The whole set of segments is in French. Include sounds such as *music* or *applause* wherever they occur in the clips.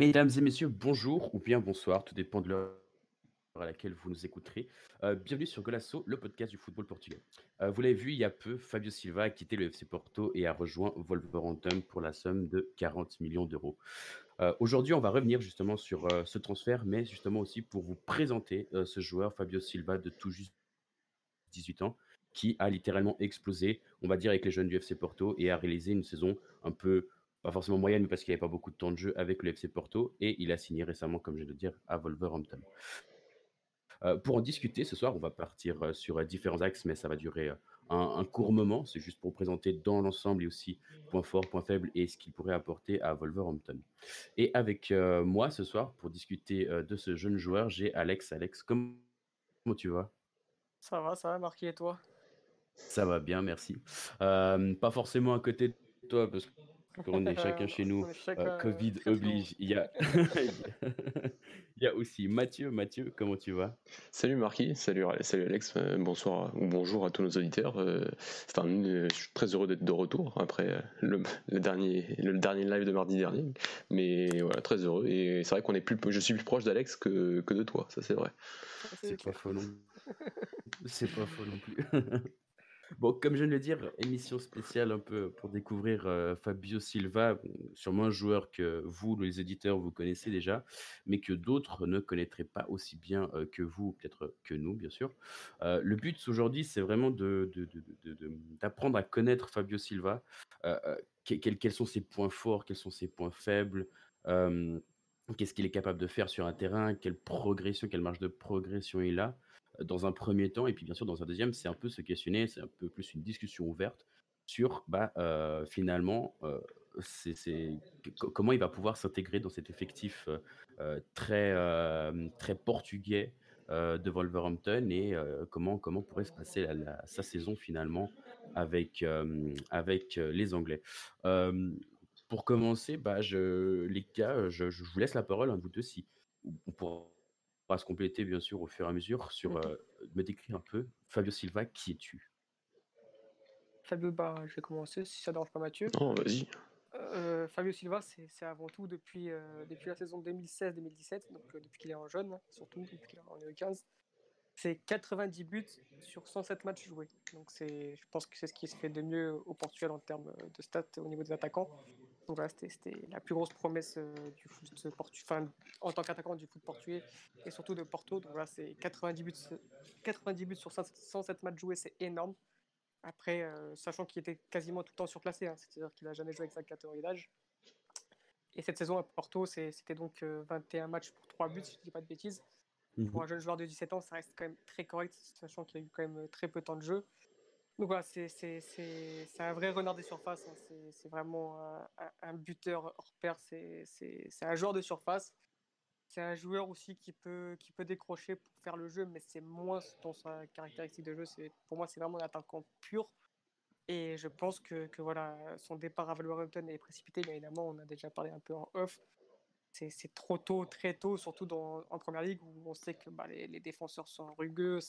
Mesdames et messieurs, bonjour ou bien bonsoir, tout dépend de l'heure à laquelle vous nous écouterez. Euh, bienvenue sur Golasso, le podcast du football portugais. Euh, vous l'avez vu il y a peu, Fabio Silva a quitté le FC Porto et a rejoint Wolverhampton pour la somme de 40 millions d'euros. Euh, aujourd'hui, on va revenir justement sur ce transfert, mais justement aussi pour vous présenter ce joueur, Fabio Silva, de tout juste 18 ans, qui a littéralement explosé, on va dire, avec les jeunes du FC Porto et a réalisé une saison un peu pas forcément moyenne, mais parce qu'il n'y avait pas beaucoup de temps de jeu avec le FC Porto, et il a signé récemment, comme je viens de dire, à Wolverhampton. Euh, pour en discuter ce soir, on va partir euh, sur euh, différents axes, mais ça va durer un, court moment. C'est juste pour présenter dans l'ensemble et aussi points forts, points faibles et ce qu'il pourrait apporter à Wolverhampton. Et avec moi ce soir, pour discuter de ce jeune joueur, j'ai Alex. Alex, comment tu vas? Ça va, ça va, Marquis, et toi? Ça va bien, merci. pas forcément à côté de toi, parce que on est chacun chez nous. Euh, Covid oblige. Il y, a... *laughs* Il y a aussi Mathieu. Mathieu, comment tu vas? Salut Marquis, salut, salut Alex, euh, bonsoir ou bonjour à tous nos auditeurs. Euh, enfin, je suis très heureux d'être de retour après le, dernier, le dernier live de mardi dernier. Mais voilà, très heureux. Et c'est vrai qu'on est plus, je suis plus proche d'Alex que, que de toi, ça c'est vrai. C'est pas faux non. *laughs* C'est pas faux non plus. *laughs* Bon, comme je viens de le dire, émission spéciale un peu pour découvrir euh, Fabio Silva, sûrement un joueur que vous, les éditeurs, vous connaissez déjà, mais que d'autres ne connaîtraient pas aussi bien euh, que vous, peut-être que nous, bien sûr. Euh, le but aujourd'hui, c'est vraiment d'apprendre à connaître Fabio Silva. quels, sont ses points forts, quels sont ses points faibles Qu'est-ce qu'il est capable de faire sur un terrain Quelle progression, quelle marge de progression il a dans un premier temps, et puis bien sûr dans un deuxième, c'est un peu se questionner, c'est un peu plus une discussion ouverte sur bah, euh, finalement euh, comment il va pouvoir s'intégrer dans cet effectif euh, très, très portugais de Wolverhampton et comment, comment pourrait se passer sa saison finalement avec, avec les Anglais. pour commencer, bah, je, les gars, je, vous laisse la parole, de vous deux, si on pourra se compléter bien sûr au fur et à mesure sur euh, me décrire un peu Fabio Silva, qui es-tu? Fabio, bah, je vais commencer si ça ne dérange pas Mathieu. Non, vas-y. Euh, Fabio Silva, c'est avant tout depuis, euh, depuis la saison 2016-2017, donc depuis qu'il est en jeune, surtout depuis qu'il est en 2015 c'est 90 buts sur 107 matchs joués. Donc c'est, je pense que c'est ce qui se fait de mieux au Portugal en termes de stats au niveau des attaquants. Donc voilà, c'était, la plus grosse promesse euh, du foot portugais, en tant qu'attaquant du foot portugais et surtout de Porto. Donc voilà, c'est 90 buts, 90 buts sur 107 matchs joués, c'est énorme. Après, euh, sachant qu'il était quasiment tout le temps surclassé, hein, c'est-à-dire qu'il n'a jamais joué avec sa catégorie d'âge. Et cette saison à Porto, c'était donc 21 euh, matchs pour 3 buts, si je ne dis pas de bêtises. Pour mhm. un jeune joueur de 17 ans, ça reste quand même très correct, sachant qu'il a eu quand même très peu de temps de jeu. Donc voilà, c'est un vrai renard des surfaces. Hein. C'est vraiment un, buteur hors pair. C'est un joueur de surface. C'est un joueur aussi qui peut, décrocher pour faire le jeu, mais c'est moins dans sa caractéristique de jeu. Pour moi, c'est vraiment un attaquant pur. Et je pense que, son départ à Wolverhampton est précipité. Bien évidemment, on a déjà parlé un peu en off c'est trop tôt, très tôt, surtout en première ligue où on sait que bah, les, défenseurs sont rugueux.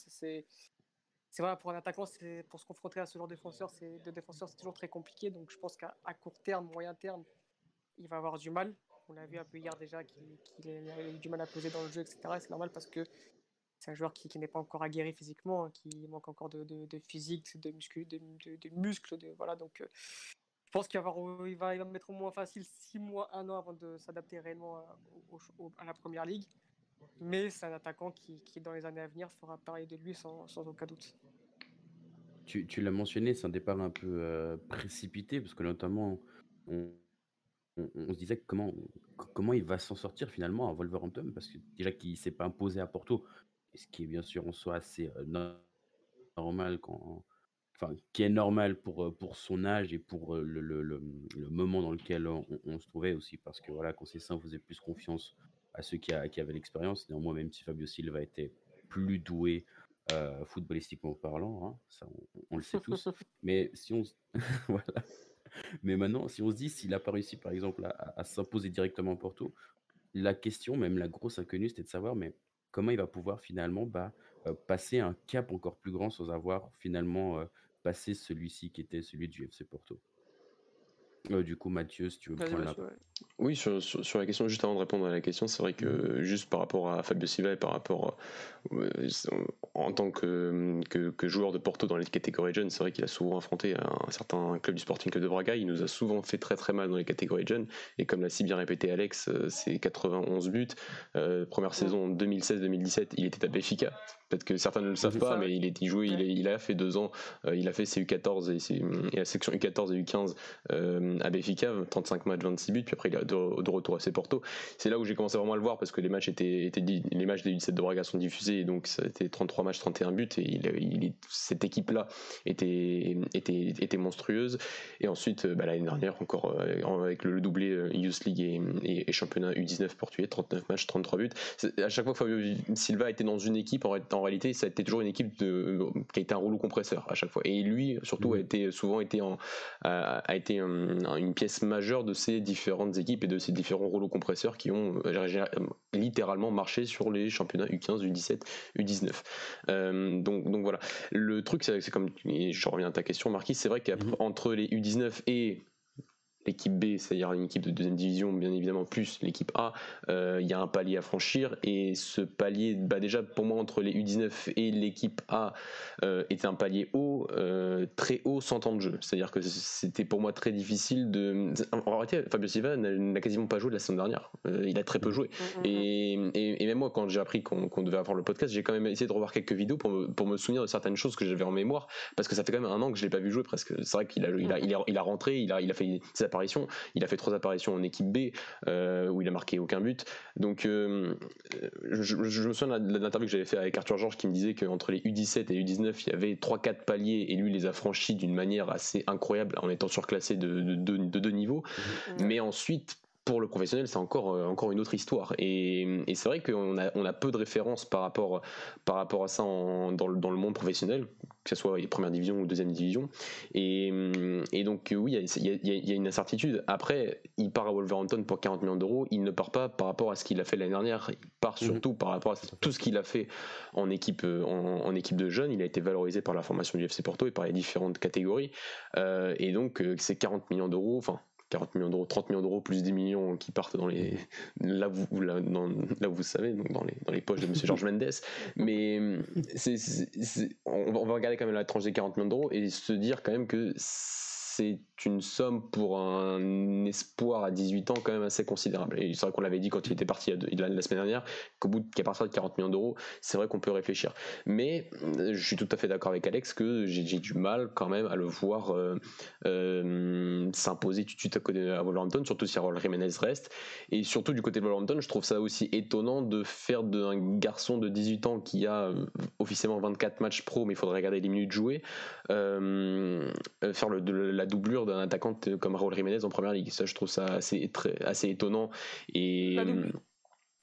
Vrai, pour un attaquant, pour se confronter à ce genre de défenseur, de défenseur, c'est toujours très compliqué. Donc je pense qu'à court terme, moyen terme, il va avoir du mal. On l'a vu un peu hier déjà qu'il a eu du mal à poser dans le jeu, etc. C'est normal parce que c'est un joueur qui, n'est pas encore aguerri physiquement, hein, qui manque encore de, physique, de, muscles, de, voilà, donc, euh, je pense qu'il va, va, mettre au moins facile 6 mois, 1 an avant de s'adapter réellement à, à, la première ligue. Mais c'est un attaquant qui, qui, dans les années à venir, fera parler de lui sans, sans aucun doute. Tu, tu l'as mentionné, c'est un départ un peu euh, précipité, parce que notamment, on, on, se disait comment, comment il va s'en sortir finalement à Wolverhampton, parce que déjà qu'il ne s'est pas imposé à Porto, ce qui est bien sûr en soi assez euh, normal quand, qui est normal pour, euh, pour son âge et pour le, le, le, moment dans lequel on, se trouvait aussi, parce que voilà, quand c'est ça, on faisait plus confiance à ceux qui, a, qui avaient l'expérience. Néanmoins, même si Fabio Silva était plus doué euh, footballistiquement parlant, hein, ça on, le sait *laughs* tous. Mais si on *laughs* voilà. Mais maintenant, si on se dit s'il n'a pas réussi, par exemple, à, à s'imposer directement à Porto, la question, même la grosse inconnue, c'était de savoir, mais comment il va pouvoir finalement bah, passer un cap encore plus grand sans avoir finalement passer celui-ci qui était celui du FC Porto? Euh, du coup, Mathieu, si tu veux prendre la... Oui, sur, sur, la question, juste avant de répondre à la question, c'est vrai que juste par rapport à Fabio Silva et par rapport euh, en tant que, que, joueur de Porto dans les catégories jeunes, c'est vrai qu'il a souvent affronté un, certain club du Sporting Club de Braga. Il nous a souvent fait très très mal dans les catégories jeunes. Et comme l'a si bien répété Alex, euh, c'est 91 buts. Euh, première saison 2016-2017, il était à Béfica. Peut-être que certains ne le savent pas, mais il, est, il, joué, il, il, a fait deux ans. il a fait ses U14 et, et la section U14 et U15 à Béfica, 35 matchs, 26 buts. Puis après, il a de, retour à ses Porto. C'est là où j'ai commencé vraiment à le voir parce que les matchs étaient, étaient les matchs des U17 de Braga sont diffusés et donc ça été 33 matchs, 31 buts et il, cette équipe-là était, était, était monstrueuse. Et ensuite, bah, l'année dernière, encore euh, avec le, doublé euh, Youth League et, championnat U19 portugais, 39 matchs, 33 buts. À chaque fois que Fabio Silva était dans une équipe, en, en, réalité, ça a été toujours une équipe de, qui a été un rouleau compresseur à chaque fois. Et lui, surtout, a mmh. été souvent été en, a, été une pièce majeure de ces différentes équipes et de ces différents rouleaux compresseurs qui ont euh, littéralement marché sur les championnats U15, U17, U19. donc, donc voilà. Le truc, c'est comme, je reviens à ta question, Marquis, c'est vrai qu'entre mhm. les U19 et l'équipe B, c'est-à-dire une équipe de deuxième division, bien évidemment, plus l'équipe A, euh, il y a un palier à franchir. Et ce palier, bah déjà pour moi, entre les U19 et l'équipe A, euh, était un palier haut, euh, très haut, sans temps de jeu. C'est-à-dire que c'était pour moi très difficile de. En réalité, Fabio Silva n'a quasiment pas joué la saison dernière. il a très peu joué. Mm, mm, mm. Et, et, même moi, quand j'ai appris qu'on devait avoir le podcast, j'ai quand même essayé de revoir quelques vidéos pour me, pour me souvenir de certaines choses que j'avais en mémoire, parce que ça fait quand même un an que je l'ai pas vu jouer presque. C'est vrai qu'il a, il a, il a, il a, rentré, il a, il a fait apparitions. Il a fait trois apparitions en équipe B euh, où il a marqué aucun but. Donc euh, je, me souviens de l'interview que j'avais fait avec Arthur Georges qui me disait qu'entre les U17 et les U19, il y avait 3-4 paliers et lui les a franchis d'une manière assez incroyable en étant surclassé de, de, de deux niveaux. Mmh. Mais ensuite, pour le professionnel, c'est encore, euh, encore une autre histoire. Et, c'est vrai qu'on a, on a peu de références par rapport, par rapport à ça dans, le, dans, le, monde professionnel, que ce soit les première division ou deuxième division. Et, et donc, oui, il y, a, une incertitude. Après, il part à Wolverhampton pour 40 millions d'euros. Il ne part pas par rapport à ce qu'il a fait l'année dernière. Il part mhm. surtout par rapport à tout ce qu'il a fait en équipe, en, équipe de jeunes. Il a été valorisé par la formation du FC Porto et par les différentes catégories. Euh, et donc, euh, c'est 40 millions d'euros. Enfin, 40 millions d'euros, 30 millions d'euros plus 10 millions qui partent dans les là vous vous savez dans les poches de Monsieur Georges Mendes. Mais c'est, on va regarder quand même la tranche des 40 millions d'euros et se dire quand même que c'est une somme pour un espoir à 18 ans quand même assez considérable. Et c'est vrai qu'on l'avait dit quand il était parti la, semaine dernière, qu'au bout qu'à partir de 40 millions d'euros, c'est vrai qu'on peut réfléchir. Mais euh, je suis tout à fait d'accord avec Alex que j'ai du mal quand même à le voir euh, euh, s'imposer tout de suite à côté de Wolverhampton, surtout si Raúl Jiménez reste. Et surtout du côté de Wolverhampton, je trouve ça aussi étonnant de faire d'un garçon de 18 ans qui a officiellement 24 matchs pro, mais il faudrait regarder les minutes jouées, faire le, de la doublure d'un attaquant comme Raúl Jiménez en première ligue. Ça, je trouve ça assez, très, assez étonnant. Et.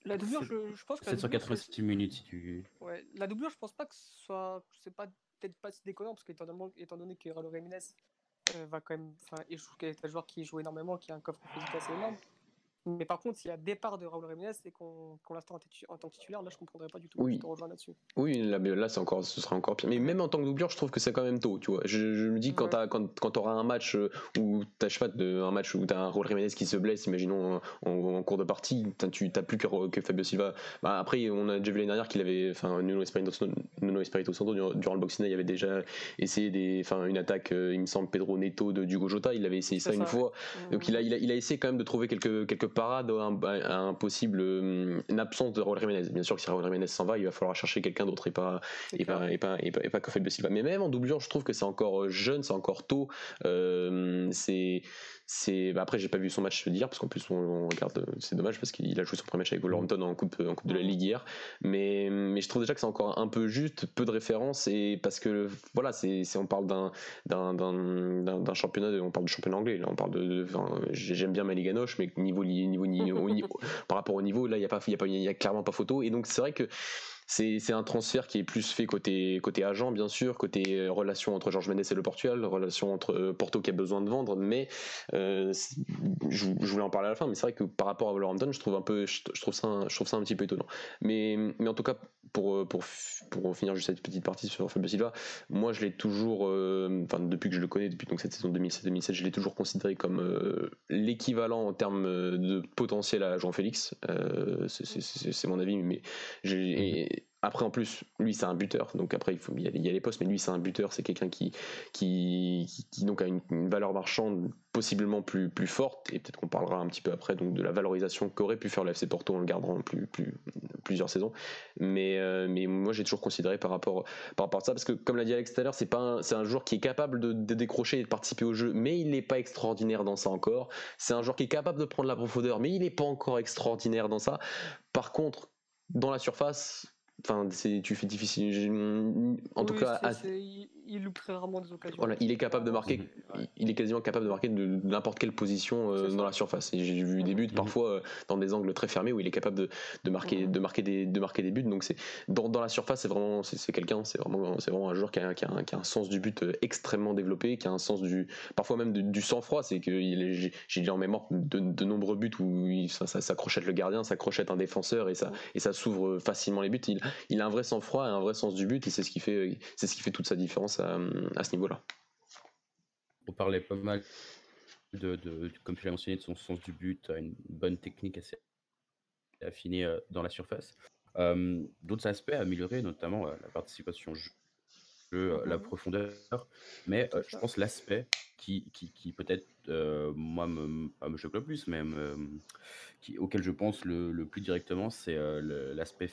La doublure, je, pense que. 786 minutes si tu. Ouais, la doublure, je pense pas que ce soit. C'est pas peut-être pas si déconnant, parce qu'étant donné, étant donné que Raúl Jiménez euh, va quand même. Enfin, est un joueur qui joue énormément, qui a un coffre physique assez énorme. Mais par contre, s'il y a départ de Raúl Ramirez et qu'on l'instant en, tant que titulaire, là, je comprendrais pas du tout. Oui. Je là-dessus. Oui, là, là c'est encore, ce sera encore pire. Mais même en tant que doublure, je trouve que c'est quand même tôt. Tu vois, je, me dis quand quand, tu auras un match euh, où pas de, un match où t'as un Raúl Ramirez qui se blesse, imaginons en, cours de partie, tu t'as plus que, que, Fabio Silva. Bah, après, on a déjà vu l'année dernière qu'il avait, enfin, Nuno Espirito, Nuno Espirito Santo durant le boxing, il avait déjà essayé des, enfin, une attaque, euh, il me semble Pedro Neto de Diogo Jota, il avait essayé ça, une fois. Donc il a, il a, il a essayé quand même de trouver quelques quelques parades. Un, un possible une absence de Raúl Jiménez. Bien sûr que si Raúl Jiménez s'en va, il va falloir chercher quelqu'un d'autre et pas et pas, et pas et pas, et pas, Silva. Mais même en doublure, je trouve que c'est encore euh, jeune, c'est encore tôt. Euh, c'est c'est bah après j'ai pas vu son match d'hier parce qu'en plus on, regarde c'est dommage parce qu'il a joué son premier match avec Wolverhampton en coupe en coupe de la ligue hier. Mais mais je trouve déjà que c'est encore un peu juste peu de références et parce que voilà c'est on parle d'un d'un d'un championnat on parle de championnat anglais là on parle de, j'aime bien ma ligue Noche mais niveau niveau, niveau, niveau *laughs* par rapport au niveau là il y a pas il y a pas il y a clairement pas photo. Et donc c'est vrai que c'est un transfert qui est plus fait côté, côté agent, bien sûr, côté euh, relation entre Georges Mendes et le Portugal, relation entre euh, Porto qui a besoin de vendre, mais euh, je, voulais en parler à la fin, mais c'est vrai que par rapport à Wolverhampton, je trouve un peu, je, trouve ça, je trouve ça un petit peu étonnant. Mais, mais en tout cas, pour, pour, pour finir juste cette petite partie sur Fabio Silva, moi je l'ai toujours, enfin depuis que je le connais, depuis donc cette saison 2007-2007, je l'ai toujours considéré comme l'équivalent en termes de potentiel à Jean-Félix. c'est mon avis, mais j'ai après, en plus, lui, c'est un buteur. Donc, après, il, faut, il, y a, les postes, mais lui, c'est un buteur. C'est quelqu'un qui, qui, qui, donc a une, valeur marchande possiblement plus, plus forte. Et peut-être qu'on parlera un petit peu après donc, de la valorisation qu'aurait pu faire le FC Porto en le gardant plus, plus, plusieurs saisons. Mais, euh, mais moi, j'ai toujours considéré par rapport, par rapport à ça, parce que, comme l'a dit Alex tout à l'heure, c'est, pas c'est un joueur qui est capable de, de, décrocher et de participer au jeu, mais il n'est pas extraordinaire dans ça encore. C'est un joueur qui est capable de prendre la profondeur, mais il n'est pas encore extraordinaire dans ça. Par contre, dans la surface, Enfin, tu fais difficile. En tout cas, il loupe très rarement des occasions. Voilà, il est capable de marquer, il est quasiment capable de marquer de, n'importe quelle position euh, dans la surface. Et j'ai vu des buts parfois euh, dans des angles très fermés où il est capable de, de marquer, de marquer des, de marquer des buts. Donc c'est dans, dans, la surface, c'est vraiment, c'est quelqu'un, c'est vraiment, c'est vraiment un joueur qui a, qui, a un, qui a, un, sens du but euh, extrêmement développé, qui a un sens du, parfois même du sang-froid. C'est que j'ai dit en mémoire de, de, nombreux buts où il, ça, ça, crochette le gardien, ça crochette un défenseur et ça, et ça s'ouvre facilement les buts. Il, il a un vrai sang-froid et un vrai sens du but et c'est ce qui fait, c'est ce qui fait toute sa différence à, ce niveau-là. On parlait pas mal de, comme tu l'as mentionné, de son sens du but, une bonne technique assez affinée euh, dans la surface. Euh, d'autres aspects à améliorer, notamment euh, la participation au jeu, la mhm. profondeur, mais je pense l'aspect qui, qui, peut-être, moi, me, pas me choque le plus, mais qui, auquel je pense le, le plus directement, c'est l'aspect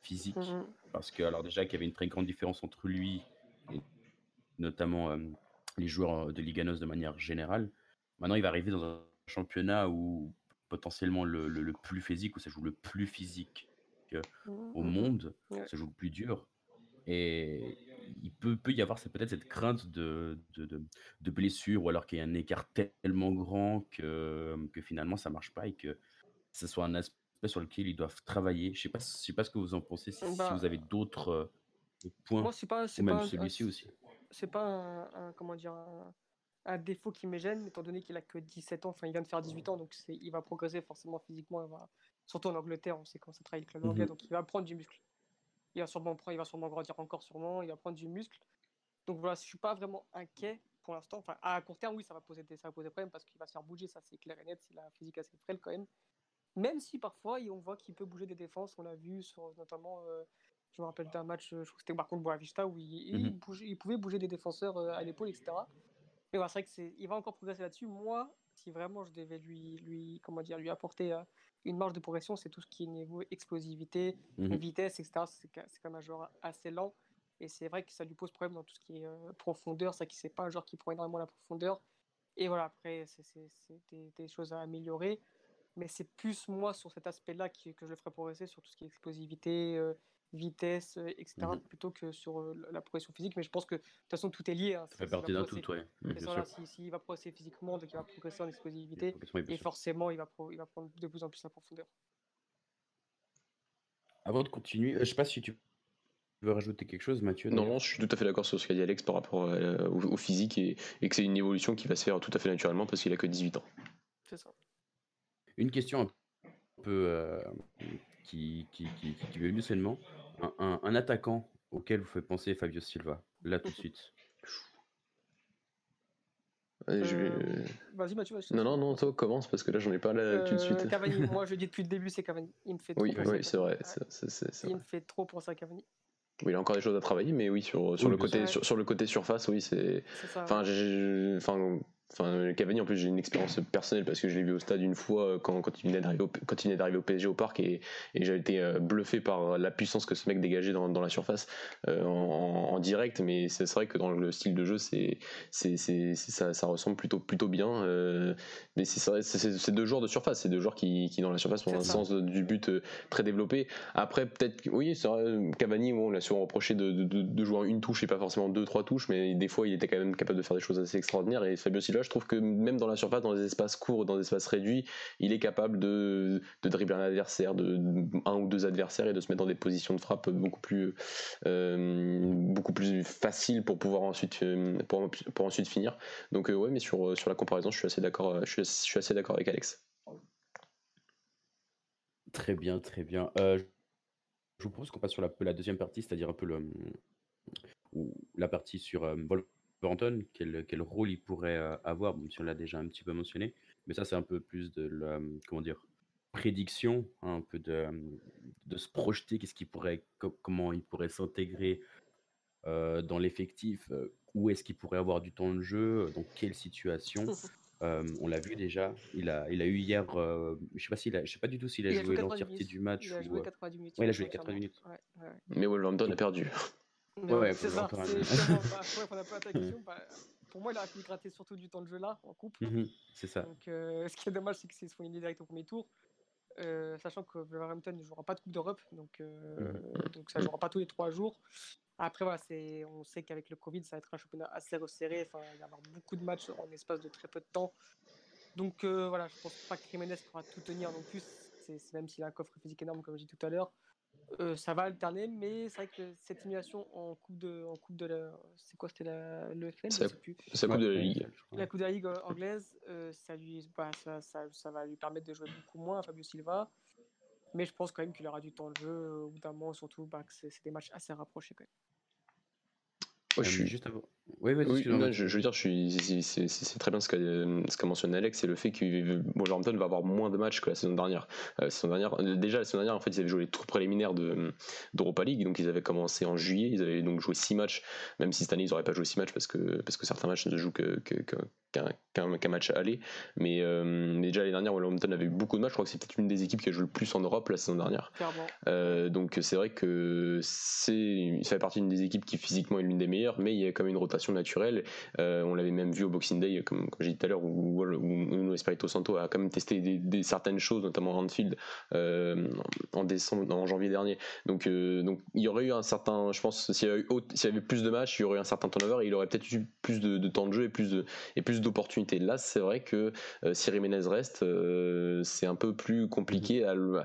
physique. Mhm. Parce que, alors déjà, qu'il y avait une très grande différence entre lui notamment euh, les joueurs euh, de Liga NOS de manière générale. Maintenant, il va arriver dans un championnat où potentiellement le, plus physique, où ça joue le plus physique mmh, au monde, ça joue le plus dur. Et il peut, peut y avoir peut-être cette crainte de, de, de, blessure, ou alors qu'il y a un écart tellement grand que, que finalement ça marche pas et que ce soit un aspect sur lequel ils doivent travailler. Je sais pas, je sais pas ce que vous en pensez, si, bah vous avez d'autres points, moi, pas, ou même celui-ci aussi c'est pas un, comment dire un, défaut qui me gêne, étant donné qu'il a que 17 ans, enfin il vient de faire 18 ans, donc il va progresser forcément physiquement, surtout en Angleterre, on sait comment ça travaille le club anglais, mhm. donc il va prendre du muscle. Il va sûrement il va sûrement grandir encore sûrement, il va prendre du muscle. Donc voilà, je suis pas vraiment inquiet pour l'instant. Enfin, à court terme, oui, ça va poser des, ça va poser problème parce qu'il va se faire bouger, ça c'est clair et net, c'est la physique assez frêle quand même. Même si parfois on voit qu'il peut bouger des défenses, on l'a vu sur notamment euh, je me rappelle d'un match, je crois que c'était par contre Boavista, où il, mhm. il, pouvait bouger des défenseurs euh, à l'épaule, etc. Mais c'est vrai qu'il va encore progresser là-dessus. Moi, si vraiment je devais lui, lui, comment dire, lui apporter euh, une marge de progression, c'est tout ce qui est niveau explosivité, mhm. vitesse, etc. C'est quand même un joueur assez lent. Et c'est vrai que ça lui pose problème dans tout ce qui est euh, profondeur. C'est qu'il c'est pas un joueur qui prend énormément la profondeur. Et voilà, après, c'est des, des, choses à améliorer. Mais c'est plus moi sur cet aspect-là que je le ferais progresser, sur tout ce qui est explosivité, vitesse, euh, etc., mmh plutôt que sur euh, la progression physique. Mais je pense que de toute façon, tout est lié. Hein. Ça fait partie d'un tout, ouais. S'il si, va progresser physiquement, donc il va progresser en explosivité. Et forcément, il va, il va prendre de plus en plus la profondeur. Avant de continuer, euh, je ne sais pas si tu veux rajouter quelque chose, Mathieu Non, non, je suis tout à fait d'accord sur ce qu'a dit Alex par rapport au, physique et, et que c'est une évolution qui va se faire tout à fait naturellement parce qu'il a que 18 ans. C'est ça. Une question un peu qui, qui, qui, qui, qui seulement un, attaquant auquel vous faites penser Fabio Silva, là tout de suite euh, Vas-y Mathieu. non, non, non, toi commence parce que là j'en ai pas là tout de suite. Euh, Cavani, *laughs* moi je dis depuis le début c'est Cavani. Il me fait trop oui, oui, c'est vrai. c'est il me fait trop pour ça Cavani. Oui, il a encore des choses à travailler, mais oui, sur, sur le, côté, sur, sur, le côté surface, oui, c'est. Enfin, enfin, Enfin, Cavani, en plus, j'ai une expérience personnelle parce que je l'ai vu au stade une fois euh, quand, quand il venait d'arriver au, au PSG au parc et, et j'ai été euh, bluffé par la puissance que ce mec dégageait dans, dans la surface euh, en, en, direct. Mais c'est vrai que dans le style de jeu, c'est, c'est, ça, ça, ressemble plutôt, plutôt bien. Euh, mais c'est, c'est, deux joueurs de surface, c'est deux joueurs qui, qui dans la surface ont un sens du but très développé. Après, peut-être, oui, Cavani, on l'a souvent reproché de, de, de, jouer une touche et pas forcément deux, trois touches, mais des fois, il était quand même capable de faire des choses assez extraordinaires. Et Fabio Silva, je trouve que même dans la surface, dans des espaces courts, dans des espaces réduits, il est capable de, dribbler un adversaire, de, un ou deux adversaires et de se mettre dans des positions de frappe beaucoup plus, euh, beaucoup plus faciles pour pouvoir ensuite, euh, pour, pour ensuite finir. Donc euh, ouais, mais sur, sur la comparaison, je suis assez d'accord, je suis, assez d'accord avec Alex. Très bien, très bien. je vous propose qu'on passe sur la, deuxième partie, c'est-à-dire un peu le, la partie sur Quel, quel rôle il pourrait avoir, même si on l'a déjà un petit peu mentionné. Mais ça, c'est un peu plus de la, comment dire, prédiction, hein, un peu de, de se projeter, qu'est-ce qu'il pourrait, comment il pourrait s'intégrer euh, dans l'effectif, où est-ce qu'il pourrait avoir du temps de jeu, dans quelle situation. *laughs* on l'a vu déjà. Il a, il a eu hier. je sais pas s'il je sais pas du tout s'il a joué l'entièreté du match. Il a joué 90 minutes. il a joué 80 minutes. Mais Wolverhampton a perdu. Ouais, c'est ça. On a pas. Bah, pour moi, il a pu gratter surtout du temps de jeu là, en coupe. Mmh c'est ça. Donc, *laughs* ce qui est dommage, c'est que c'est soit direct au premier tour. sachant que Wolverhampton ne jouera pas de Coupe d'Europe, donc, mmh. donc ça ne jouera pas tous les trois jours. Après, voilà, on sait qu'avec le Covid, ça va être un championnat assez resserré. Enfin, il va y avoir beaucoup de matchs en espace de très peu de temps. Donc voilà, je pense pas que Jiménez pourra tout tenir non plus. Même s'il a un coffre physique énorme, comme je dis tout à l'heure. Euh, ça va alterner, mais c'est vrai que cette simulation en coupe de, en coupe de la, c'est quoi, c'était la, le FN, C'est la coupe de la ligue. La coupe de la ligue anglaise, euh, ça lui, bah, ça, ça, ça, va lui permettre de jouer beaucoup moins, Fabio Silva. Mais je pense quand même qu'il aura du temps de jeu au bout d'un moment, surtout bah, que c'est des matchs assez rapprochés quand même je suis juste avant. Oui, oui, je, je, veux dire, c'est très bien ce qu'a mentionné Alex, c'est le fait que Wolverhampton va avoir moins de matchs que la saison dernière. Euh, saison dernière déjà, la saison dernière, en fait, ils avaient joué les tours préliminaires d'Europa League, donc ils avaient commencé en juillet, ils avaient donc joué 6 matchs, même si cette année, ils n'auraient pas joué 6 matchs parce que, parce que certains matchs ne jouent qu'un que, que, match à aller. Mais, euh, déjà, l'année dernière, Wolverhampton avait eu beaucoup de matchs, je crois que c'est peut-être une des équipes qui a joué le plus en Europe la saison dernière. Euh, donc c'est vrai que ça fait partie d'une des équipes qui physiquement est l'une des meilleures, mais il y a quand même une rotation naturelle. Euh, on l'avait même vu au Boxing Day, comme, j'ai dit tout à l'heure, où, où, Espirito Santo a quand même testé des, certaines choses, notamment Ranfield, euh, en décembre, en janvier dernier. Donc, euh, donc il y aurait eu un certain, je pense, s'il y, avait, plus de matchs, il y aurait eu un certain turnover et il aurait peut-être eu plus de, temps de jeu et plus d'opportunités. Là, c'est vrai que si Jiménez reste, c'est un peu plus compliqué à le,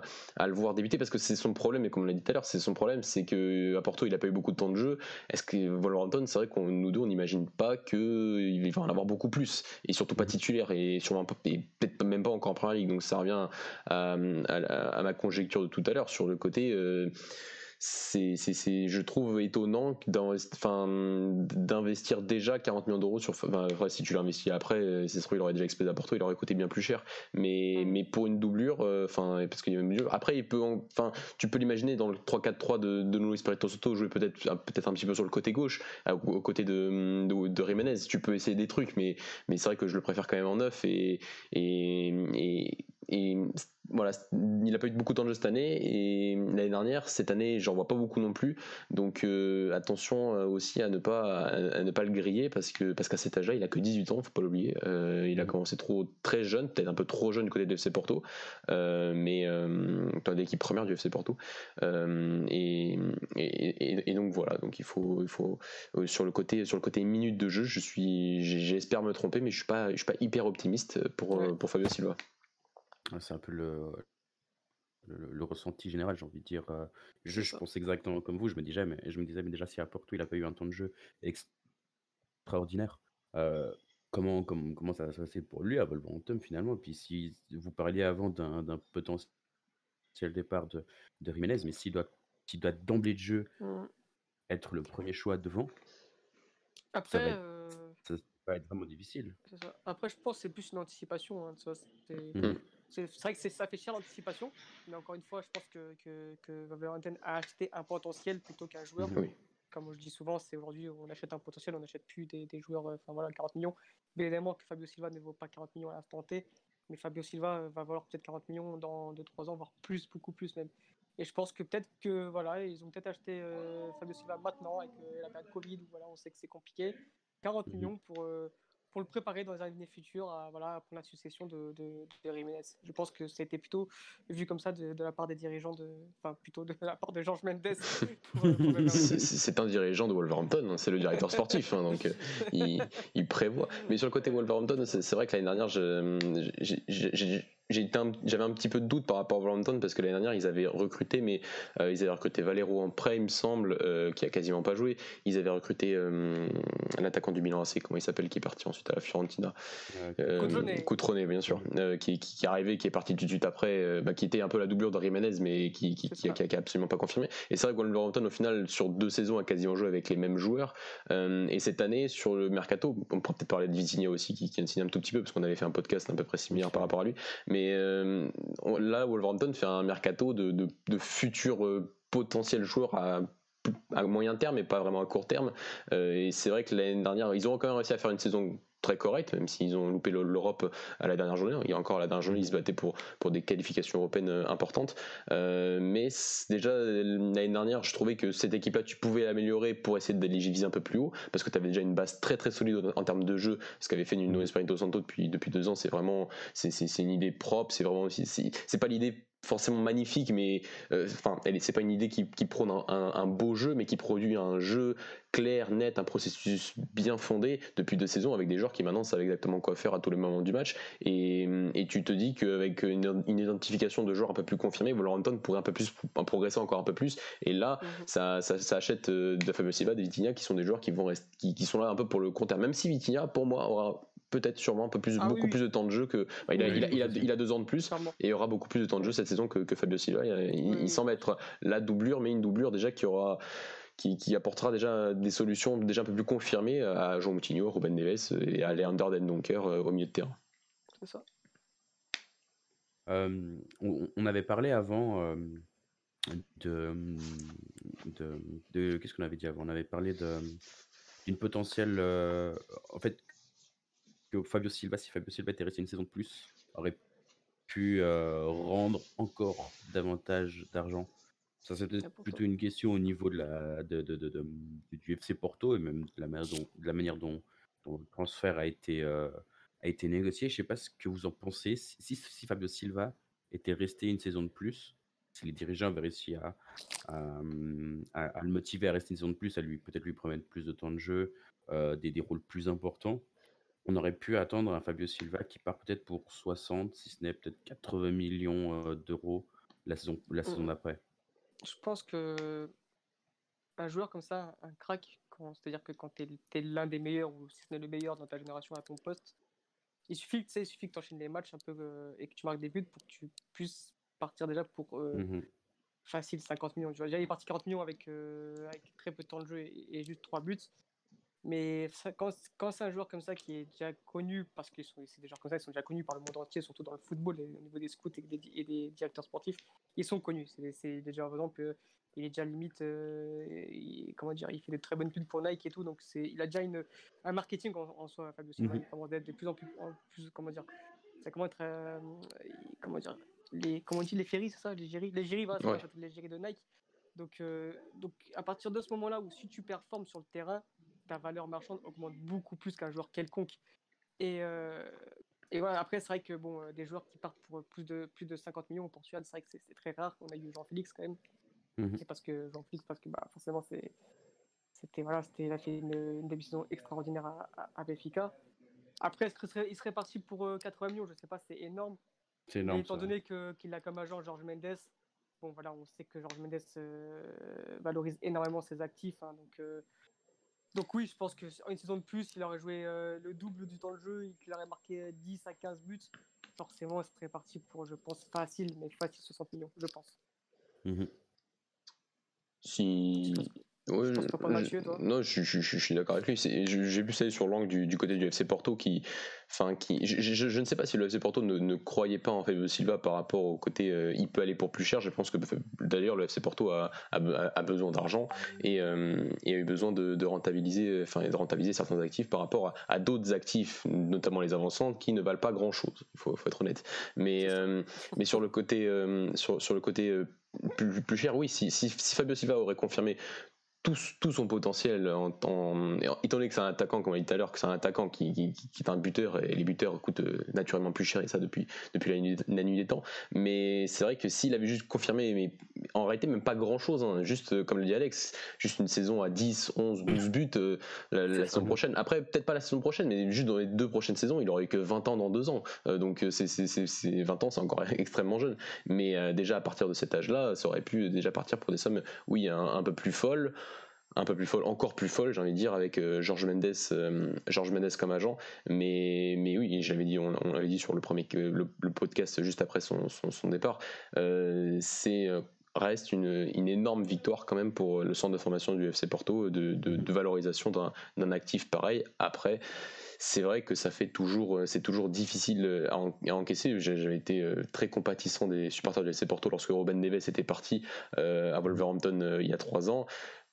voir débuter parce que c'est son problème, et comme on l'a dit tout à l'heure, c'est son problème, c'est que à Porto, il a pas eu beaucoup de temps de jeu. Est-ce que Wolverhampton, c'est vrai qu'on nous on n'imagine pas qu'il va en avoir beaucoup plus, et surtout pas titulaire, et sûrement peut-être même pas encore en première ligue. Donc ça revient à, à, ma conjecture de tout à l'heure sur le côté. Euh, c'est, je trouve étonnant d'investir déjà 40 millions d'euros sur. Enfin, si tu l'investis après, euh, c'est sûr qu'il aurait déjà expédié à Porto, il aurait coûté bien plus cher. Mais, mm. mais pour une doublure, euh, enfin, parce qu'il y a même Après, il peut, enfin, tu peux l'imaginer dans le 3-4-3 de, de Nuno Espirito Soto jouer peut-être, peut-être un petit peu sur le côté gauche, au côté de, de, de Jiménez. Tu peux essayer des trucs, mais, mais c'est vrai que je le préfère quand même en neuf et, et, et et voilà, il n'a pas eu beaucoup de temps de jeu cette année et l'année dernière, cette année, j'en vois pas beaucoup non plus. Donc euh, attention euh, aussi à ne pas à, ne pas le griller parce que parce qu'à cet âge-là, il a que 18 ans, faut pas l'oublier. Euh, il a commencé trop très jeune, peut-être un peu trop jeune du côté de FC Porto, mais dans l'équipe première du FC Porto. Et, et, et, donc voilà, donc il faut il faut sur le côté sur le côté minute de jeu, je suis j'espère me tromper, mais je suis pas je suis pas hyper optimiste pour pour Fabio Silva. C'est un peu le, le, ressenti général, j'ai envie de dire. je, je pense exactement comme vous. Je me disais, mais, je me disais, mais déjà, si à Porto, il n'a pas eu un temps de jeu extraordinaire, comment, comment, comment ça va se passer pour lui à Wolverhampton finalement? Et puis, si vous parliez avant d'un potentiel départ de, de Jiménez, mais s'il doit, doit d'emblée de jeu mmh. être le premier choix devant, Après, ça va être vraiment difficile. Après, je pense que c'est plus une anticipation. Hein, ça. C'est vrai que ça fait cher l'anticipation, mais encore une fois, je pense que, que, que a acheté un potentiel plutôt qu'un joueur. Comme je dis souvent, c'est aujourd'hui on achète un potentiel, on n'achète plus des, des, joueurs, enfin voilà, 40 millions. Bien évidemment que Fabio Silva ne vaut pas 40 millions à l'instant T, mais Fabio Silva va valoir peut-être 40 millions dans 2-3 ans, voire plus, beaucoup plus même. Et je pense que peut-être que voilà, ils ont peut-être acheté euh, Fabio Silva maintenant avec euh, la période Covid où voilà, on sait que c'est compliqué. 40 mhm. millions pour, euh, pour le préparer dans les années futures à, voilà, pour la succession de, de, Jiménez. Je pense que c'était plutôt vu comme ça de, la part des dirigeants, de, enfin plutôt de la part de Georges Mendes. *laughs* c'est un dirigeant de Wolverhampton, hein, c'est le directeur sportif, hein, donc euh, il, il, prévoit. Mais sur le côté Wolverhampton, c'est vrai que l'année dernière, j'ai j'avais un petit peu de doute par rapport à Wolverhampton parce que l'année dernière ils avaient recruté, mais euh, ils avaient recruté Valero en prêt, il me semble, euh, qui a quasiment pas joué. Ils avaient recruté euh, un attaquant du Milan AC, comment il s'appelle, qui est parti ensuite à la Fiorentina. Coutrone, bien sûr, qui, qui, est arrivé, qui est parti tout de suite après, bah, qui était un peu la doublure de Jiménez, mais qui, qui, qui, a, absolument pas confirmé. Et c'est vrai que Wolverhampton, au final, sur deux saisons, a quasiment joué avec les mêmes joueurs. et cette année, sur le mercato, on pourrait peut-être parler de Vitinha aussi, qui, qui a signé un tout petit peu, parce qu'on avait fait un podcast à peu près similaire par rapport à lui. Mais mais euh, là, Wolverhampton fait un mercato de, futurs euh, potentiels joueurs à moyen terme mais pas vraiment à court terme. Euh, et c'est vrai que l'année dernière, ils ont quand même réussi à faire une saison très correcte, même s'ils ont loupé l'Europe à la dernière journée. Il y a encore à la dernière journée, ils se battaient pour, pour des qualifications européennes importantes. mais déjà, l'année dernière, je trouvais que cette équipe-là, tu pouvais l'améliorer pour essayer de viser un peu plus haut, parce que tu avais déjà une base très très solide en, termes de jeu. Ce qu'avait fait Nuno Espirito Santo depuis, depuis deux ans, c'est vraiment c'est une idée propre, c'est vraiment c'est pas l'idée forcément magnifique, mais euh, enfin, c'est pas une idée qui, prône un, beau jeu, mais qui produit un jeu clair, net, un processus bien fondé depuis deux saisons avec des joueurs qui maintenant savent exactement quoi faire à tous les moments du match. Et, tu te dis qu'avec une, identification de joueurs un peu plus confirmée, Wolverhampton pourrait un peu plus progresser encore un peu plus. Et là, mhm. ça, ça, achète euh, de Fabio Silva, de Vitinha, qui sont des joueurs qui vont rester, qui, qui, sont là un peu pour le compte Même si Vitinha, pour moi, aura peut-être sûrement un peu plus, ah beaucoup plus de temps de jeu que. Bah, il, a, il, a, il, a, deux ans de plus et il aura beaucoup plus de temps de jeu cette saison que, que Fabio Silva. Il, semble être la doublure, mais une doublure déjà qui aura. Qui, qui, apportera déjà des solutions déjà un peu plus confirmées à Jean Moutinho, Ruben Neves et à Leander Dendonker euh, au milieu de terrain. C'est ça. Euh, on, avait parlé avant euh, de, de, de qu'est-ce qu'on avait dit avant? On avait parlé d'une potentielle en fait que Fabio Silva, si Fabio Silva était resté une saison de plus, aurait pu euh, rendre encore davantage d'argent. Ça, c'est peut-être plutôt une question au niveau de la, de, de, de, du FC Porto et même de la manière dont, de la manière dont, le transfert a été, euh, a été négocié. Je ne sais pas ce que vous en pensez. Si, si, Fabio Silva était resté une saison de plus, si les dirigeants avaient réussi à, à, le motiver à rester une saison de plus, à lui peut-être lui promettre plus de temps de jeu, euh, des, des rôles plus importants, on aurait pu attendre un Fabio Silva qui part peut-être pour 60, si ce n'est peut-être 80 millions d'euros la saison, la saison mmh. d'après. Je pense que un joueur comme ça, un crack, c'est-à-dire que quand tu es, l'un des meilleurs ou si ce n'est le meilleur dans ta génération à ton poste, il suffit, il suffit que tu enchaînes les matchs un peu et que tu marques des buts pour que tu puisses partir déjà pour mmh facile 50 millions. Déjà, il est parti 40 millions avec, avec très peu de temps de jeu et, et juste 3 buts. Mais quand, quand c'est un joueur comme ça qui est déjà connu, parce que c'est des joueurs comme ça, ils sont déjà connus par le monde entier, surtout dans le football et au niveau des scouts et des, directeurs sportifs, ils sont connus. C'est des joueurs, par exemple, il est déjà limite, euh, comment dire, il fait de très bonnes pubs pour Nike et tout, donc il a déjà une, un marketing en, soi, Fabio Silva, mm -hmm. il commence d'être de plus en plus, en plus, comment dire, ça commence à être, euh, comment dire, les, comment on dit, les ferries, c'est ça, les géris, les géris, voilà, ouais. les géris de Nike. Donc, euh, donc, à partir de ce moment-là où si tu performes sur le terrain, ta valeur marchande augmente beaucoup plus qu'un joueur quelconque. Et, euh, et voilà, après, c'est vrai que bon, euh, des joueurs qui partent pour plus de, plus de 50 millions au Portugal, c'est vrai que c'est très rare. On a eu Jean-Félix quand même. Mhm. C'est parce que Jean-Félix, parce que bah, forcément, c'est c'était voilà, c'était il a fait une, une décision extraordinaire à, à, Benfica. Après, il serait, il serait parti pour 80 euh, millions, je sais pas, c'est énorme. C'est énorme. étant donné qu'il a comme agent Georges Mendes, bon voilà, on sait que Georges Mendes valorise énormément ses actifs, hein, donc donc oui, je pense qu'en une saison de plus, il aurait joué euh, le double du temps de jeu et qu'il aurait marqué 10 à 15 buts. Forcément, ce serait parti pour, je pense, facile, mais facile 60 millions, je pense. Mmh si, Ouais, non, je, je, je, suis d'accord avec lui. J'ai vu ça sur l'angle du, du, côté du FC Porto qui, enfin, qui, je, ne sais pas si le FC Porto ne, ne croyait pas en Fabio Silva par rapport au côté euh, il peut aller pour plus cher. Je pense que d'ailleurs le FC Porto a, a, a besoin d'argent et, euh, et, a eu besoin de, de, rentabiliser, enfin, de rentabiliser certains actifs par rapport à, d'autres actifs, notamment les avançants, qui ne valent pas grand chose. Il faut, faut, être honnête. Mais, euh, mais sur le côté, sur, sur le côté plus, plus, cher, oui. Si, si, si Fabio Silva aurait confirmé tout, son potentiel, en, étant donné que c'est un attaquant, comme on a dit tout à l'heure, que c'est un attaquant qui, qui, est un buteur, et les buteurs coûtent euh, naturellement plus cher, et ça depuis, depuis la, nuit, des temps. Mais c'est vrai que s'il avait juste confirmé, mais en réalité même pas grand chose, hein. juste euh, comme le dit Alex, juste une saison à 10, 11, 12 buts euh, la, saison prochaine. Après, peut-être pas la saison prochaine, mais juste dans les deux prochaines saisons, il aurait que 20 ans dans deux ans. donc c'est 20 ans, c'est encore *laughs* extrêmement jeune. Mais déjà à partir de cet âge-là, ça aurait pu déjà partir pour des sommes, oui, un peu plus folles un peu plus folle, encore plus folle, j'ai envie de dire, avec euh, Georges Mendes, euh, George Mendes comme agent. Mais, mais oui, j'avais dit, on, l'avait dit sur le premier le, le, podcast juste après son, son, départ, euh, c'est reste une, une, énorme victoire quand même pour le centre de formation du FC Porto de, de, valorisation d'un actif pareil. Après, c'est vrai que ça fait toujours, c'est toujours difficile à, encaisser. J'avais été très compatissant des supporters du FC Porto lorsque Robin Neves était parti à Wolverhampton il y a trois ans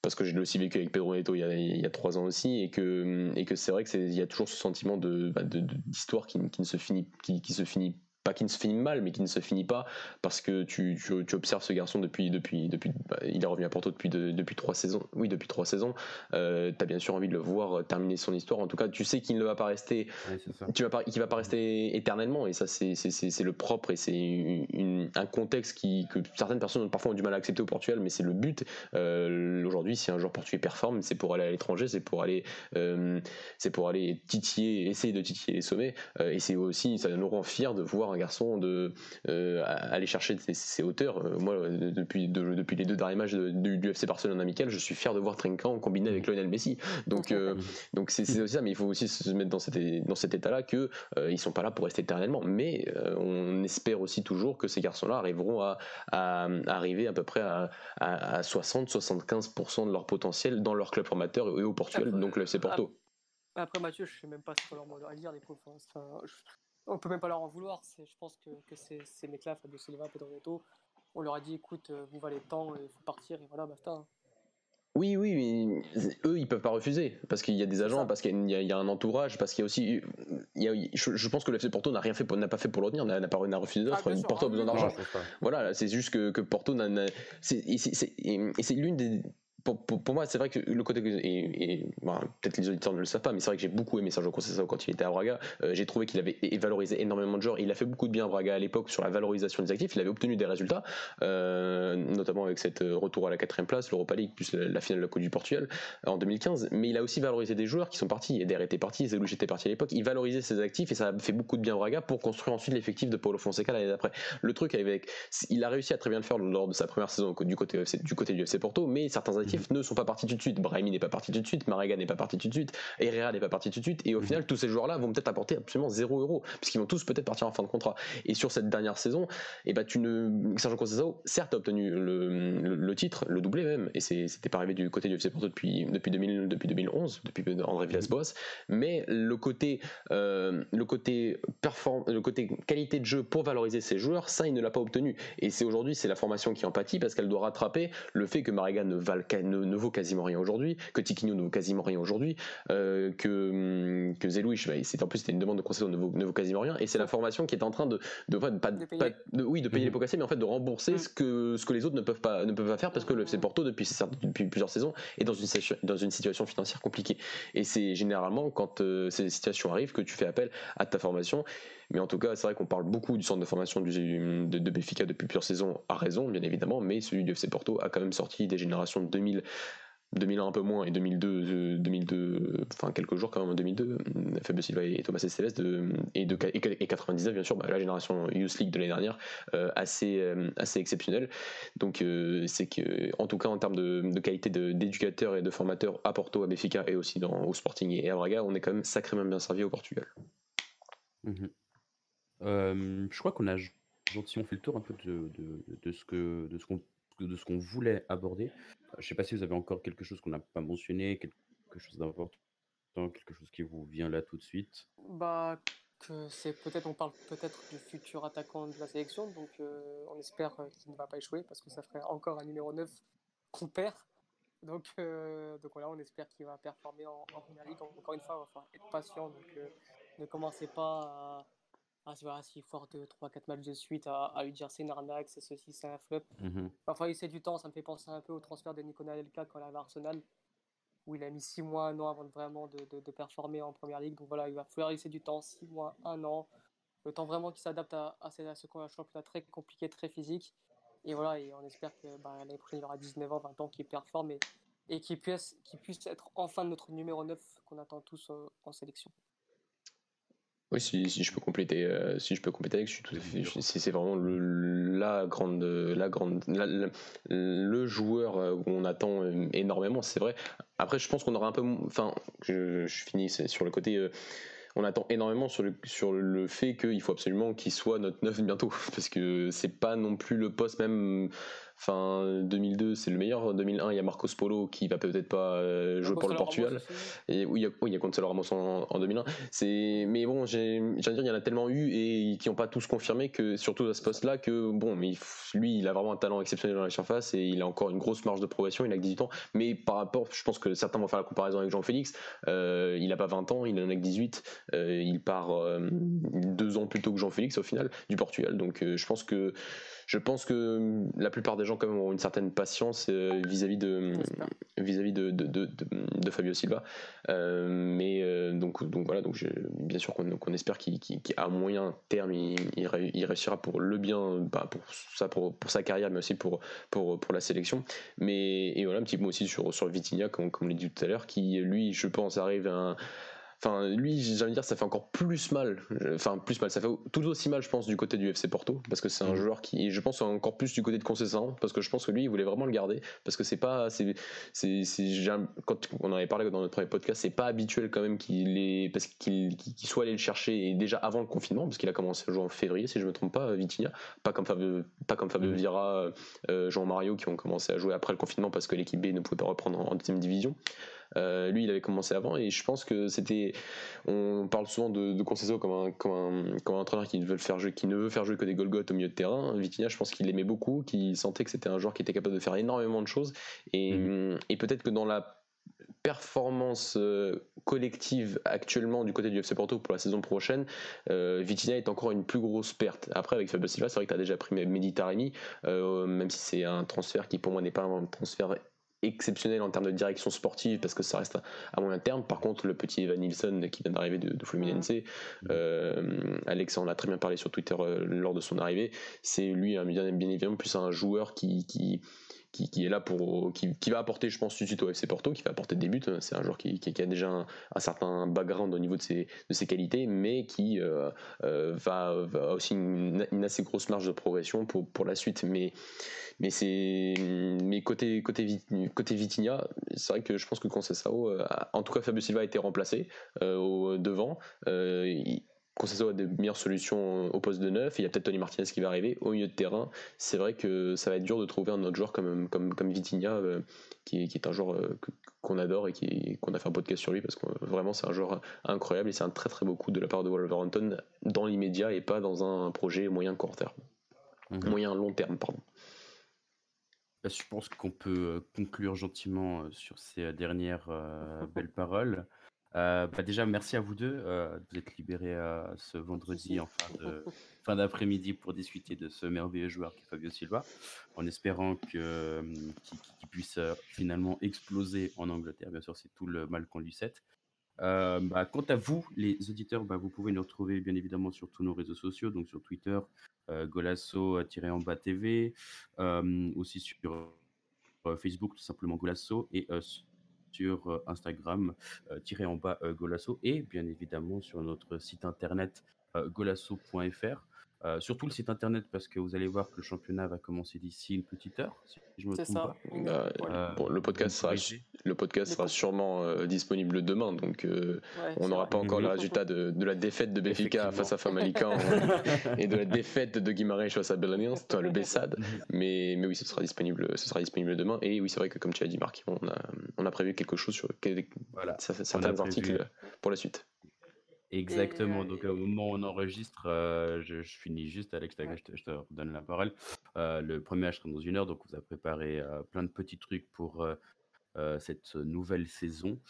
parce que je l'ai aussi vécu avec Pedro Neto il y a, trois ans aussi, et que, et que c'est vrai qu'il y a toujours ce sentiment de, bah, d'histoire qui, qui, ne se finit, qui, qui se finit pas qui ne se finit mal, mais qui ne se finit pas parce que tu, tu, observes ce garçon depuis, depuis, depuis bah, il est revenu à Porto depuis, depuis trois saisons. Oui, depuis trois saisons. Euh, tu as bien sûr envie de le voir terminer son histoire. En tout cas, tu sais qu'il ne va pas rester, tu vas pas, qu'il va pas rester éternellement. Et ça, c'est, c'est, le propre et c'est un contexte qui, que certaines personnes parfois ont du mal à accepter au Portugal, mais c'est le but. Euh, aujourd'hui, si un joueur portugais performe, c'est pour aller à l'étranger, c'est pour aller, euh, c'est pour aller titiller, essayer de titiller les sommets. et c'est aussi, ça nous rend fiers de voir un garçon de euh, aller chercher ses, hauteurs. Euh, moi, depuis, depuis les deux derniers matchs du, FC Barcelone amical, je suis fier de voir Trinquant combiné avec Lionel Messi. Donc, euh, donc c'est aussi ça, mais il faut aussi se mettre dans cet, dans cet état-là que ils sont pas là pour rester éternellement. Mais on espère aussi toujours que ces garçons-là arriveront à, arriver à peu près à, à, 60-75% de leur potentiel dans leur club formateur et au Portugal, donc le FC Porto. Après Mathieu, je sais même pas ce qu'on leur à dire les pauvres. Enfin, on peut même pas leur en vouloir. Je pense que, que ces, ces mecs-là, Fabio Silva, Pedro Neto, on leur a dit écoute, euh, vous valez tant, il faut partir, et voilà, basta. Hein. Oui, oui, mais eux, ils peuvent pas refuser parce qu'il y a des agents, parce qu'il y, a un entourage, parce qu'il y a aussi, il y a, je, pense que le FC Porto n'a rien fait, n'a pas fait pour le retenir, n'a pas refusé d'offre. Ah, Porto a besoin d'argent. Voilà, c'est juste que, que Porto n'a, et c'est l'une des pour, moi, c'est vrai que le côté et, peut-être les auditeurs ne le savent pas, mais c'est vrai que j'ai beaucoup aimé Sergio Conceição quand il était à Braga. Euh, j'ai trouvé qu'il avait valorisé énormément de joueurs. Il a fait beaucoup de bien à Braga à l'époque sur la valorisation des actifs. Il avait obtenu des résultats, euh, notamment avec cette euh, retour à la quatrième place, l'Europa League plus la, finale de la Coupe du Portugal en 2015. Mais il a aussi valorisé des joueurs qui sont partis. Eder était parti, Zelouch était parti à l'époque. Il valorisait ses actifs et ça a fait beaucoup de bien à Braga pour construire ensuite l'effectif de Paulo Fonseca l'année d'après. Le truc avec, il a réussi à très bien le faire lors de sa première saison du côté du côté du FC Porto, mais certains actifs mhm. ne sont pas partis tout de suite. Brahimi n'est pas parti tout de suite, Marega n'est pas parti tout de suite, Herrera n'est pas parti tout de suite, et au mhm. final, tous ces joueurs-là vont peut-être apporter absolument 0 euros, puisqu'ils vont tous peut-être partir en fin de contrat. Et sur cette dernière saison, et eh ben, tu ne, Sergio Conceição, certes, a obtenu le, le, titre, le doublé même, et c'était pas arrivé du côté du FC Porto depuis, depuis, 2000, depuis 2011, depuis André Villas-Boas, mais le côté, euh, le côté perform, le côté qualité de jeu pour valoriser ces joueurs, ça, il ne l'a pas obtenu. Et c'est aujourd'hui, c'est la formation qui en pâtit parce qu'elle doit rattraper le fait que Marega ne, ne, ne vaut quasiment rien aujourd'hui, que Tiquinho ne vaut quasiment rien aujourd'hui, euh, que, hum, que Zelouich, bah, en plus c'était une demande de concession, ne vaut, ne vaut quasiment rien, et c'est la formation qui est en train de, de, pas, de payer, oui, de payer les mhm. pots cassés, mais en fait de rembourser mhm. ce, que, ce que les autres ne peuvent pas, ne peuvent pas faire parce que le FC Porto, depuis, depuis plusieurs saisons, est dans une, dans une situation financière compliquée. Et c'est généralement quand euh, ces situations arrivent que tu fais appel à ta formation. Mais en tout cas, c'est vrai qu'on parle beaucoup du centre de formation de, de Béfica depuis plusieurs saisons, à raison, bien évidemment, mais celui du FC Porto a quand même sorti des générations de 2000 2001 un peu moins et 2002, 2002 euh, enfin quelques jours quand même en 2002, euh, Fabio Silva et Thomas Esteves et, de, et 99 bien sûr, bah, la génération Youth League de l'année dernière, euh, assez, assez exceptionnelle. Donc c'est que en tout cas en termes de, qualité d'éducateur et de formateur à Porto, à Benfica et aussi dans, au Sporting et à Braga, on est quand même sacrément bien servi au Portugal. Je crois qu'on a gentiment fait le tour un peu de, ce que de ce qu'on de ce qu'on voulait aborder. Je ne sais pas si vous avez encore quelque chose qu'on n'a pas mentionné, quelque chose d'important, quelque chose qui vous vient là tout de suite? Bah, que c'est peut-être, on parle peut-être du futur attaquant de la sélection, donc euh, on espère euh, qu'il ne va pas échouer parce que ça ferait encore un numéro 9 qu'on. Donc, euh, donc voilà, on espère qu'il va performer en, en, première ligue. Encore une fois, il être patient, donc ne commencez pas à ah, c'est s'il fort de 3-4 matchs de suite à, à lui dire c'est une arnaque, c'est ceci, c'est un flop. Mmh. Parfois, il sait du temps, ça me fait penser un peu au transfert de Nicolas Elka quand il avait Arsenal, où il a mis 6 mois, un an avant de vraiment de, de, performer en première ligue. Donc voilà, il va falloir laisser du temps, 6 mois, 1 an, le temps vraiment qu'il s'adapte à, à, ce, à ce championnat très compliqué, très physique. Et voilà, et on espère que bah, l'année prochaine, il aura 19 ans, 20 ans, qu'il performe et, et qu'il puisse, puisse être enfin notre numéro 9 qu'on attend tous euh, en sélection. Oui, si, si je peux compléter, euh, si je peux compléter avec, je suis tout à fait. C'est vraiment le, la grande, la grande, la- la- le joueur euh, où on attend euh, énormément. C'est vrai. Après, je pense qu'on aura un peu, enfin, je, je finis sur le côté. euh, on attend énormément sur le, sur le fait qu'il faut absolument qu'il soit notre neuf bientôt, *laughs* parce que c'est pas non plus le poste même. Enfin, 2002, c'est le meilleur. 2001, il y a Marcos Polo qui va peut-être pas euh, jouer pour le Portugal. Et oui, il y a, oui, il y a Gonzalo Ramos en, en 2001. C'est, mais bon, j'ai, j'ai envie de dire, il y en a tellement eu et qui n'ont pas tous confirmé que, surtout à ce poste-là, que bon, mais lui, il a vraiment un talent exceptionnel dans la surface et il a encore une grosse marge de progression. Il a que 18 ans, mais par rapport, je pense que certains vont faire la comparaison avec Jean-Félix. Euh, il a pas 20 ans, il en a que 18. Euh, il part deux ans plus tôt que Jean-Félix au final du Portugal. Donc, je pense que je pense que la plupart des gens quand même auront une certaine patience euh, vis-à-vis de J'espère. vis-à-vis de, de, de, de- de Fabio Silva. Euh, mais euh, donc, donc voilà, donc je- bien sûr qu'on qu'on espère qu'il- qu'il- qu'à moyen terme, il, il ré- il réussira pour le bien, bah, pour, ça, pour, pour sa carrière, mais aussi pour, pour, pour la sélection. Mais et voilà, un petit mot aussi sur, sur Vitinha, comme, comme on l'a dit tout à l'heure, qui lui, je pense, arrive à un. Enfin, lui, j'ai envie de dire, ça fait encore plus mal. Enfin, plus mal. Ça fait tout aussi mal, je pense, du côté du FC Porto, parce que c'est un Mhm. joueur qui, je pense, encore plus du côté de Conceição, parce que je pense que lui, il voulait vraiment le garder, parce que c'est pas, c'est, c'est, quand on en avait parlé dans notre premier podcast, c'est pas habituel quand même qu'il est, parce qu'il, soit allé le chercher et déjà avant le confinement, parce qu'il a commencé à jouer en février, si je me trompe pas, Vitinha, pas comme Fabio, pas comme Fabio Mhm. Vieira, euh, Jean Mario qui ont commencé à jouer après le confinement parce que l'équipe B ne pouvait pas reprendre en, en deuxième division. Euh, lui, il avait commencé avant et je pense que c'était. On parle souvent de, de Conceição comme un, comme, un, comme un entraîneur qui ne, veut faire jouer, qui ne veut faire jouer que des Golgoth au milieu de terrain. Vitinha, je pense qu'il l'aimait beaucoup, qu'il sentait que c'était un joueur qui était capable de faire énormément de choses et, et peut-être que dans la performance euh, collective actuellement du côté du FC Porto pour la saison prochaine, euh, Vitinha est encore une plus grosse perte. Après, avec Fabio Silva, c'est vrai que tu as déjà pris Méditerranée, euh, même si c'est un transfert qui pour moi n'est pas un transfert exceptionnel en termes de direction sportive parce que ça reste à moyen terme. Par contre, le petit Evan Nilsson qui vient d'arriver de, de Fluminense, euh, Alex en a très bien parlé sur Twitter euh, lors de son arrivée. C'est lui un bien, bien évidemment plus un joueur qui, qui qui, est là pour qui, qui va apporter je pense tout de suite au FC Porto qui va apporter des buts. C'est un joueur qui, qui, a déjà un, certain background au niveau de ses, de ses qualités mais qui euh, euh, va, va, aussi une, assez grosse marge de progression pour, pour la suite. Mais mais c'est mais côté côté côté Vitinha c'est vrai que je pense que Conceição euh, en tout cas Fabio Silva a été remplacé euh, au devant. Euh, Conceição a des meilleures solutions au poste de neuf. Il y a peut-être Tony Martinez qui va arriver au milieu de terrain. C'est vrai que ça va être dur de trouver un autre joueur comme, comme, comme Vitinha, euh, qui, est, qui, est, un joueur euh, qu'on adore et qui, qu'on a fait un podcast sur lui parce que vraiment c'est un joueur incroyable et c'est un très très beau coup de la part de Wolverhampton dans l'immédiat et pas dans un projet moyen court terme. Moyen long terme, pardon. Je pense qu'on peut conclure gentiment sur ces dernières euh, *laughs* belles paroles. Euh, bah déjà, merci à vous deux euh, de vous être libérés euh, ce vendredi en fin, d'après-midi pour discuter de ce merveilleux joueur qui est Fabio Silva, en espérant que, qu'il, puisse finalement exploser en Angleterre. Bien sûr, c'est tout le mal qu'on lui souhaite. Bah, quant à vous, les auditeurs, bah, vous pouvez nous retrouver bien évidemment sur tous nos réseaux sociaux, donc sur Twitter, golasso-en bas TV, aussi sur Facebook, tout simplement Golasso, et sur Instagram, euh, tiré en bas euh, Golasso, et bien évidemment sur notre site internet euh, golasso.fr. surtout le site internet parce que vous allez voir que le championnat va commencer d'ici une petite heure, si je me C'est trompe ça. pas. Bon, le podcast sera, le podcast sera sûrement disponible demain, donc ouais, on n'aura pas encore le résultat de, de, la défaite de Benfica face à Famalicão *laughs* et de la défaite de Guimarães face à Belenenses, toi le Bessade. *laughs* mais, mais oui, ce sera disponible, ce sera disponible demain. Et oui, c'est vrai que comme tu as dit, Marc, on a, on a prévu quelque chose sur voilà. certains articles pour la suite. Exactement. Et... Donc, au moment où on enregistre, euh, je, je, finis juste, Alex, ouais. je, te, je te redonne la parole. Euh, le premier sera dans une heure, donc on vous a préparé euh, plein de petits trucs pour cette nouvelle saison.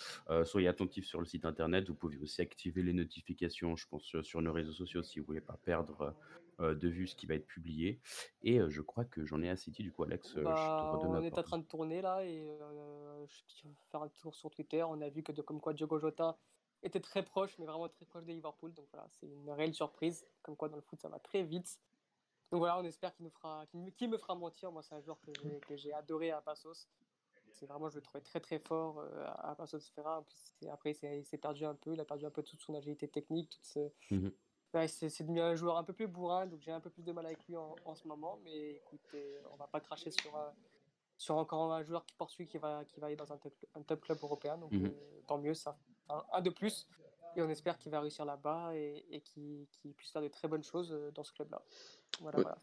soyez attentifs sur le site internet. Vous pouvez aussi activer les notifications, je pense, sur nos réseaux sociaux si vous voulez pas perdre de vue ce qui va être publié. Et je crois que j'en ai assez dit. Du coup, Alex, bah, je te redonne On la est parole. en train de tourner là et je vais faire un tour sur Twitter. On a vu que de, comme quoi Diogo Jota était très proche, mais vraiment très proche de Liverpool. Donc voilà, c'est une réelle surprise. Comme quoi dans le foot, ça va très vite. donc voilà, on espère qu'il nous fera, qu'il me, fera mentir. Moi, c'est un joueur que j'ai adoré à Passos. C'est vraiment, je le trouvais très très fort euh, à Passos Ferra. Après, il s'est perdu un peu. Il a perdu un peu toute son agilité technique. Toute mmh c'est devenu un joueur un peu plus bourrin, donc j'ai un peu plus de mal avec lui en, ce moment. Mais écoutez, on va pas cracher sur, euh, sur encore un joueur qui poursuit, qui va, qui va aller dans un top, club européen. Donc euh, tant mieux, ça. Un de plus. Et on espère qu'il va réussir là-bas et, et qu'il puisse faire de très bonnes choses euh, dans ce club-là. Voilà, voilà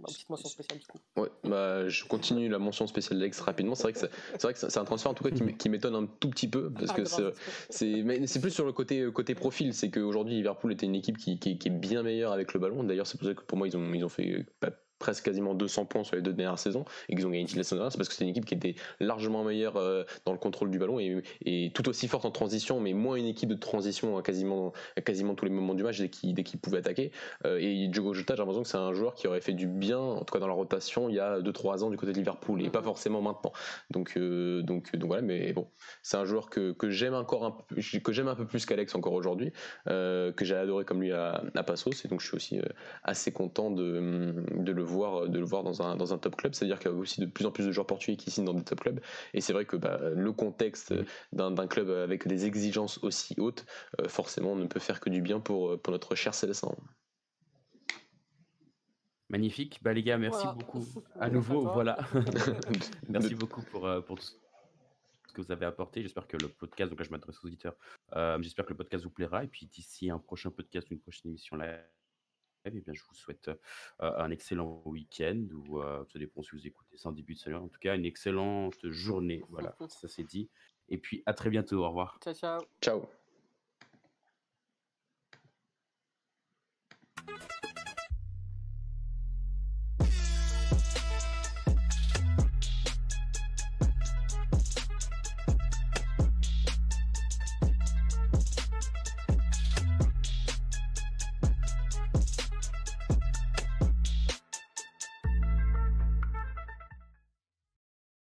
ma petite mention spéciale du coup. Ouais, bah, je continue la mention spéciale d'Alex rapidement. C'est vrai que c'est vrai que c'est un transfert en tout cas qui m'étonne un tout petit peu parce ah, que c'est mais c'est plus sur le côté côté profil. C'est qu'aujourd'hui Liverpool était une équipe qui, qui, qui, est bien meilleure avec le ballon. D'ailleurs, c'est pour ça que pour moi ils ont ils ont fait presque quasiment 200 points sur les deux dernières saisons et qu'ils ont gagné la saison c'est parce que c'est une équipe qui était largement meilleure euh, dans le contrôle du ballon et, et, tout aussi forte en transition, mais moins une équipe de transition à quasiment, quasiment tous les moments du match dès qu'ils qu pouvaient attaquer. Euh, et Diogo Jota, j'ai l'impression que c'est un joueur qui aurait fait du bien, en tout cas dans la rotation, il y a 2-3 ans du côté de Liverpool et pas forcément maintenant. Donc, euh, donc, donc voilà, mais bon, c'est un joueur que, que j'aime encore un peu, que j'aime un peu plus qu'Alex encore aujourd'hui, que j'ai adoré comme lui à, à Passos et donc je suis aussi assez content de, de le voir, de le voir dans un, dans un top club. C'est-à-dire qu'il y a aussi de plus en plus de joueurs portugais qui signent dans des top clubs. Et c'est vrai que bah, le contexte d'un club avec des exigences aussi hautes, euh, forcément, ne peut faire que du bien pour, pour notre cher Célestin. Magnifique. Bah, les gars, merci beaucoup. À nouveau, voilà. *laughs* *laughs* merci beaucoup pour, euh, pour tout ce que vous avez apporté. J'espère que le podcast, donc là je m'adresse aux auditeurs, euh, j'espère que le podcast vous plaira. Et puis d'ici un prochain podcast ou une prochaine émission là eh bien, je vous souhaite un excellent week-end ou ça dépend si vous écoutez ça en début de semaine. En tout cas, une excellente journée. Voilà, *laughs* ça c'est dit. Et puis à très bientôt. Au revoir. Ciao, ciao. Ciao.